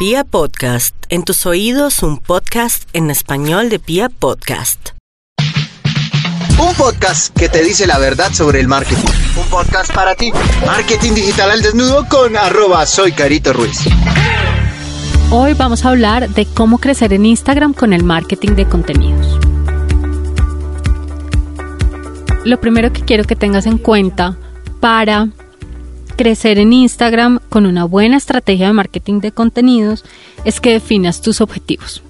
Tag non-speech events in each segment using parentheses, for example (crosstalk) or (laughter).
Pia Podcast, en tus oídos un podcast en español de Pia Podcast. Un podcast que te dice la verdad sobre el marketing. Un podcast para ti. Marketing digital al desnudo con arroba soy Carito Ruiz. Hoy vamos a hablar de cómo crecer en Instagram con el marketing de contenidos. Lo primero que quiero que tengas en cuenta para crecer en Instagram con una buena estrategia de marketing de contenidos es que definas tus objetivos.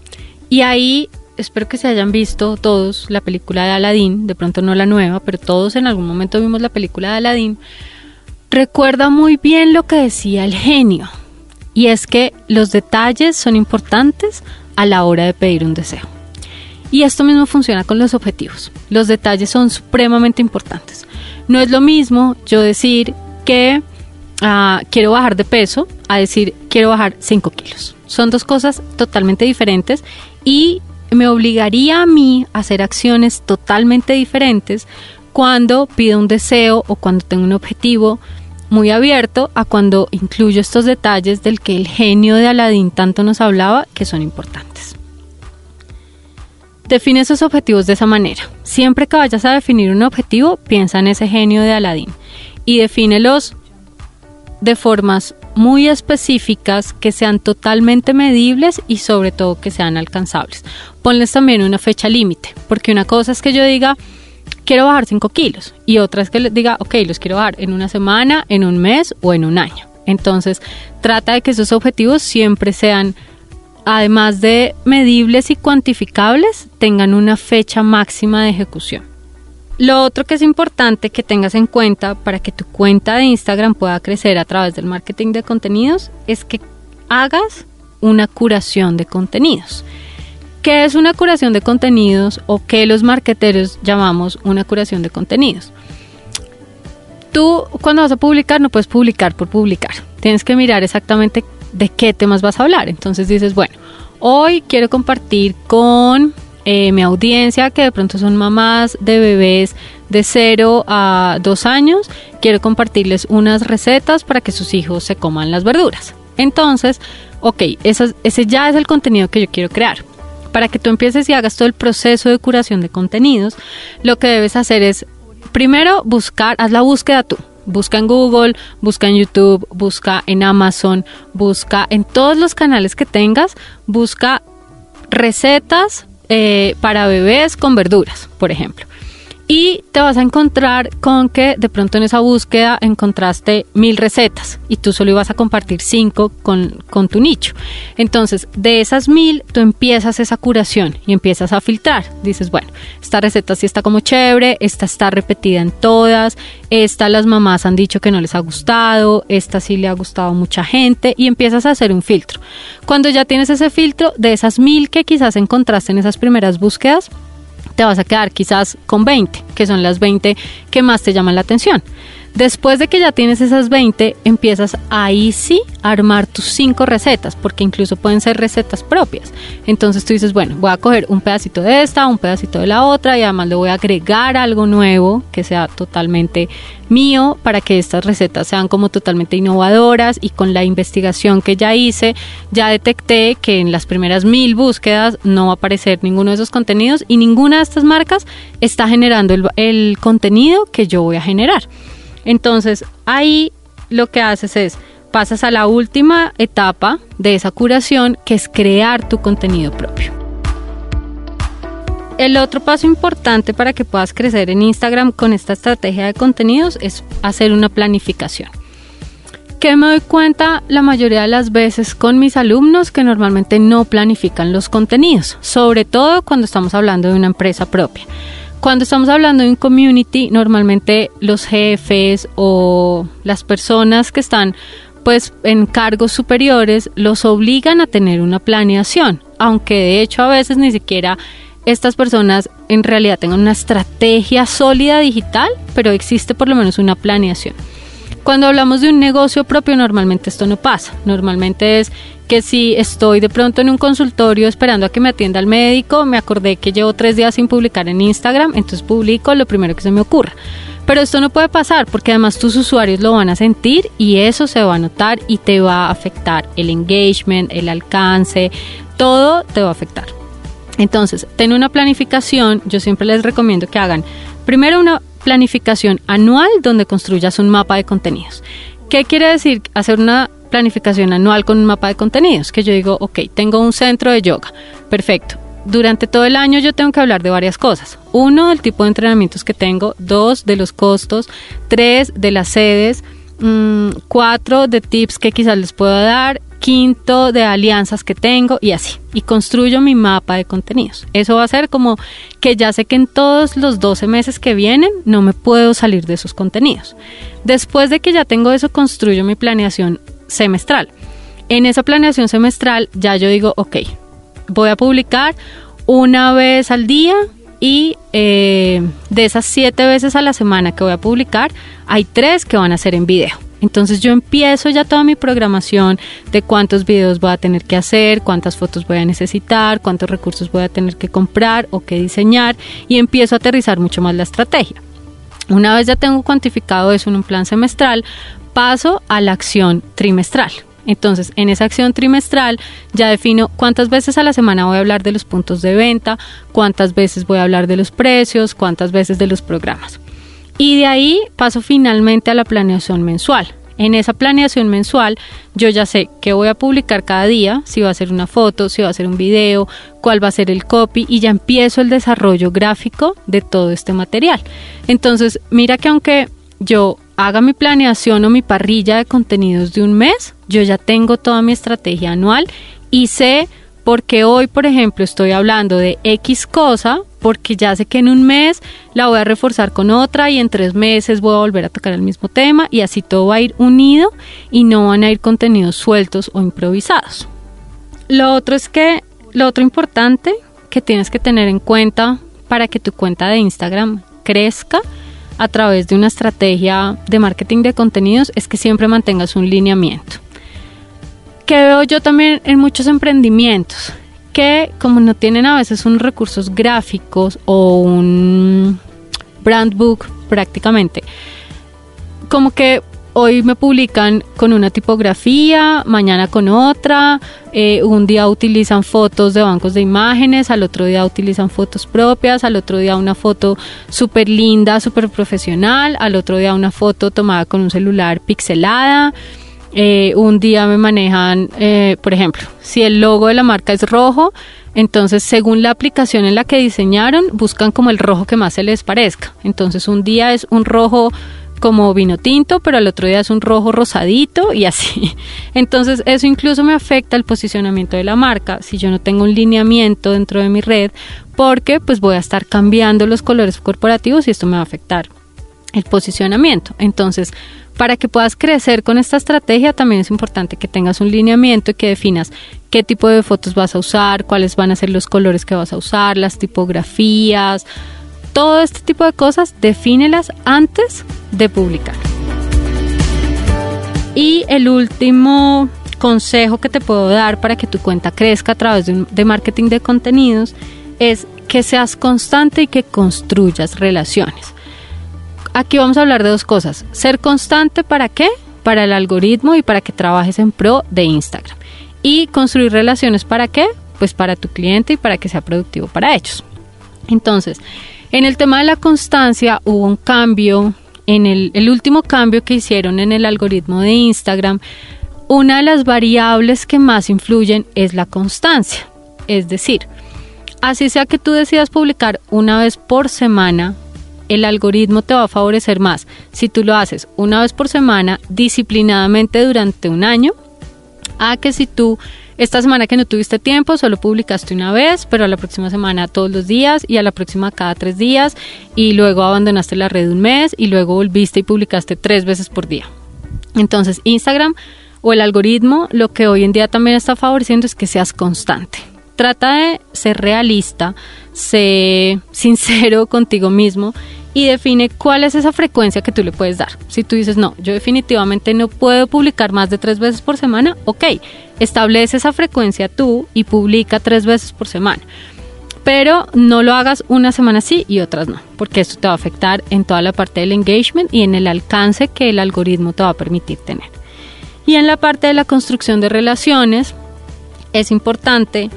Y ahí espero que se hayan visto todos la película de Aladdin, de pronto no la nueva, pero todos en algún momento vimos la película de Aladdin. Recuerda muy bien lo que decía el genio, y es que los detalles son importantes a la hora de pedir un deseo. Y esto mismo funciona con los objetivos. Los detalles son supremamente importantes. No es lo mismo yo decir que Quiero bajar de peso a decir quiero bajar 5 kilos. Son dos cosas totalmente diferentes y me obligaría a mí a hacer acciones totalmente diferentes cuando pido un deseo o cuando tengo un objetivo muy abierto a cuando incluyo estos detalles del que el genio de Aladín tanto nos hablaba que son importantes. Define esos objetivos de esa manera. Siempre que vayas a definir un objetivo, piensa en ese genio de Aladín y defínelos de formas muy específicas que sean totalmente medibles y sobre todo que sean alcanzables. Ponles también una fecha límite, porque una cosa es que yo diga, quiero bajar 5 kilos y otra es que les diga, ok, los quiero bajar en una semana, en un mes o en un año. Entonces, trata de que esos objetivos siempre sean, además de medibles y cuantificables, tengan una fecha máxima de ejecución. Lo otro que es importante que tengas en cuenta para que tu cuenta de Instagram pueda crecer a través del marketing de contenidos es que hagas una curación de contenidos. ¿Qué es una curación de contenidos o qué los marketeros llamamos una curación de contenidos? Tú cuando vas a publicar no puedes publicar por publicar. Tienes que mirar exactamente de qué temas vas a hablar. Entonces dices, bueno, hoy quiero compartir con eh, mi audiencia, que de pronto son mamás de bebés de 0 a 2 años, quiero compartirles unas recetas para que sus hijos se coman las verduras. Entonces, ok, ese ya es el contenido que yo quiero crear. Para que tú empieces y hagas todo el proceso de curación de contenidos, lo que debes hacer es, primero, buscar, haz la búsqueda tú. Busca en Google, busca en YouTube, busca en Amazon, busca en todos los canales que tengas, busca recetas eh, para bebés con verduras, por ejemplo y te vas a encontrar con que de pronto en esa búsqueda encontraste mil recetas y tú solo ibas a compartir cinco con, con, tu nicho. Entonces, de esas mil, tú empiezas esa curación y empiezas a filtrar. Dices, bueno, esta receta sí está como chévere, esta está repetida en todas, esta las mamás han dicho que no les ha gustado, esta sí le ha gustado a mucha gente y empiezas a hacer un filtro. Cuando ya tienes ese filtro, de esas mil que quizás encontraste en esas primeras búsquedas, te vas a quedar quizás con 20, que son las 20 que más te llaman la atención. Después de que ya tienes esas 20, empiezas ahí sí a armar tus 5 recetas, porque incluso pueden ser recetas propias. Entonces tú dices, bueno, voy a coger un pedacito de esta, un pedacito de la otra y además le voy a agregar algo nuevo que sea totalmente mío para que estas recetas sean como totalmente innovadoras y con la investigación que ya hice, ya detecté que en las primeras mil búsquedas no va a aparecer ninguno de esos contenidos y ninguna de estas marcas está generando el, el contenido que yo voy a generar. Entonces ahí lo que haces es pasas a la última etapa de esa curación que es crear tu contenido propio. El otro paso importante para que puedas crecer en Instagram con esta estrategia de contenidos es hacer una planificación. Que me doy cuenta la mayoría de las veces con mis alumnos que normalmente no planifican los contenidos, sobre todo cuando estamos hablando de una empresa propia. Cuando estamos hablando de un community, normalmente los jefes o las personas que están pues en cargos superiores los obligan a tener una planeación, aunque de hecho a veces ni siquiera estas personas en realidad tengan una estrategia sólida digital, pero existe por lo menos una planeación. Cuando hablamos de un negocio propio, normalmente esto no pasa. Normalmente es que si estoy de pronto en un consultorio esperando a que me atienda el médico, me acordé que llevo tres días sin publicar en Instagram, entonces publico lo primero que se me ocurra. Pero esto no puede pasar porque además tus usuarios lo van a sentir y eso se va a notar y te va a afectar el engagement, el alcance, todo te va a afectar. Entonces, ten una planificación, yo siempre les recomiendo que hagan primero una planificación anual donde construyas un mapa de contenidos. ¿Qué quiere decir hacer una planificación anual con un mapa de contenidos? Que yo digo, ok, tengo un centro de yoga, perfecto. Durante todo el año yo tengo que hablar de varias cosas. Uno, del tipo de entrenamientos que tengo. Dos, de los costos. Tres, de las sedes. Mm, cuatro, de tips que quizás les pueda dar quinto de alianzas que tengo y así. Y construyo mi mapa de contenidos. Eso va a ser como que ya sé que en todos los 12 meses que vienen no me puedo salir de esos contenidos. Después de que ya tengo eso, construyo mi planeación semestral. En esa planeación semestral ya yo digo, ok, voy a publicar una vez al día y eh, de esas siete veces a la semana que voy a publicar, hay tres que van a ser en video. Entonces yo empiezo ya toda mi programación de cuántos videos voy a tener que hacer, cuántas fotos voy a necesitar, cuántos recursos voy a tener que comprar o que diseñar y empiezo a aterrizar mucho más la estrategia. Una vez ya tengo cuantificado eso en un plan semestral, paso a la acción trimestral. Entonces, en esa acción trimestral ya defino cuántas veces a la semana voy a hablar de los puntos de venta, cuántas veces voy a hablar de los precios, cuántas veces de los programas. Y de ahí paso finalmente a la planeación mensual. En esa planeación mensual yo ya sé qué voy a publicar cada día, si va a ser una foto, si va a ser un video, cuál va a ser el copy y ya empiezo el desarrollo gráfico de todo este material. Entonces, mira que aunque yo haga mi planeación o mi parrilla de contenidos de un mes, yo ya tengo toda mi estrategia anual y sé porque hoy, por ejemplo, estoy hablando de X cosa, porque ya sé que en un mes la voy a reforzar con otra y en tres meses voy a volver a tocar el mismo tema y así todo va a ir unido y no van a ir contenidos sueltos o improvisados. Lo otro es que, lo otro importante que tienes que tener en cuenta para que tu cuenta de Instagram crezca a través de una estrategia de marketing de contenidos es que siempre mantengas un lineamiento que veo yo también en muchos emprendimientos, que como no tienen a veces unos recursos gráficos o un brand book prácticamente, como que hoy me publican con una tipografía, mañana con otra, eh, un día utilizan fotos de bancos de imágenes, al otro día utilizan fotos propias, al otro día una foto súper linda, súper profesional, al otro día una foto tomada con un celular pixelada. Eh, un día me manejan, eh, por ejemplo, si el logo de la marca es rojo, entonces según la aplicación en la que diseñaron, buscan como el rojo que más se les parezca. Entonces un día es un rojo como vino tinto, pero el otro día es un rojo rosadito y así. (laughs) Entonces eso incluso me afecta el posicionamiento de la marca si yo no tengo un lineamiento dentro de mi red, porque pues voy a estar cambiando los colores corporativos y esto me va a afectar el posicionamiento. Entonces, para que puedas crecer con esta estrategia también es importante que tengas un lineamiento y que definas qué tipo de fotos vas a usar, cuáles van a ser los colores que vas a usar, las tipografías, todo este tipo de cosas, defínelas antes de publicar. Y el último consejo que te puedo dar para que tu cuenta crezca a través de, de marketing de contenidos es que seas constante y que construyas relaciones aquí vamos a hablar de dos cosas. Ser constante para qué? Para el algoritmo y para que trabajes en pro de Instagram. Y construir relaciones para qué? Pues para tu cliente y para que sea productivo para ellos. Entonces, en el tema de la constancia hubo un cambio, en el, el último cambio que hicieron en el algoritmo de Instagram, una de las variables que más influyen es la constancia. Es decir, así sea que tú decidas publicar una vez por semana el algoritmo te va a favorecer más si tú lo haces una vez por semana, disciplinadamente durante un año, a que si tú esta semana que no tuviste tiempo, solo publicaste una vez, pero a la próxima semana todos los días y a la próxima cada tres días y luego abandonaste la red un mes y luego volviste y publicaste tres veces por día. Entonces Instagram o el algoritmo lo que hoy en día también está favoreciendo es que seas constante. Trata de ser realista, sé (laughs) sincero contigo mismo y define cuál es esa frecuencia que tú le puedes dar. Si tú dices, no, yo definitivamente no puedo publicar más de tres veces por semana, ok, establece esa frecuencia tú y publica tres veces por semana. pero no lo hagas una semana sí y otras no, porque esto te va a afectar en toda la parte del engagement y en el alcance que el algoritmo te va a permitir tener. Y en la parte de la construcción de relaciones, es importante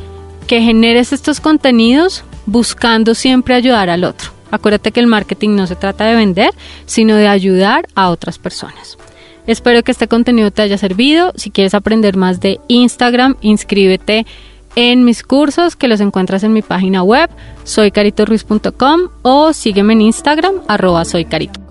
que generes estos contenidos buscando siempre ayudar al otro. Acuérdate que el marketing no se trata de vender, sino de ayudar a otras personas. Espero que este contenido te haya servido. Si quieres aprender más de Instagram, inscríbete en mis cursos que los encuentras en mi página web soycaritorruiz.com o sígueme en Instagram arroba soycarito.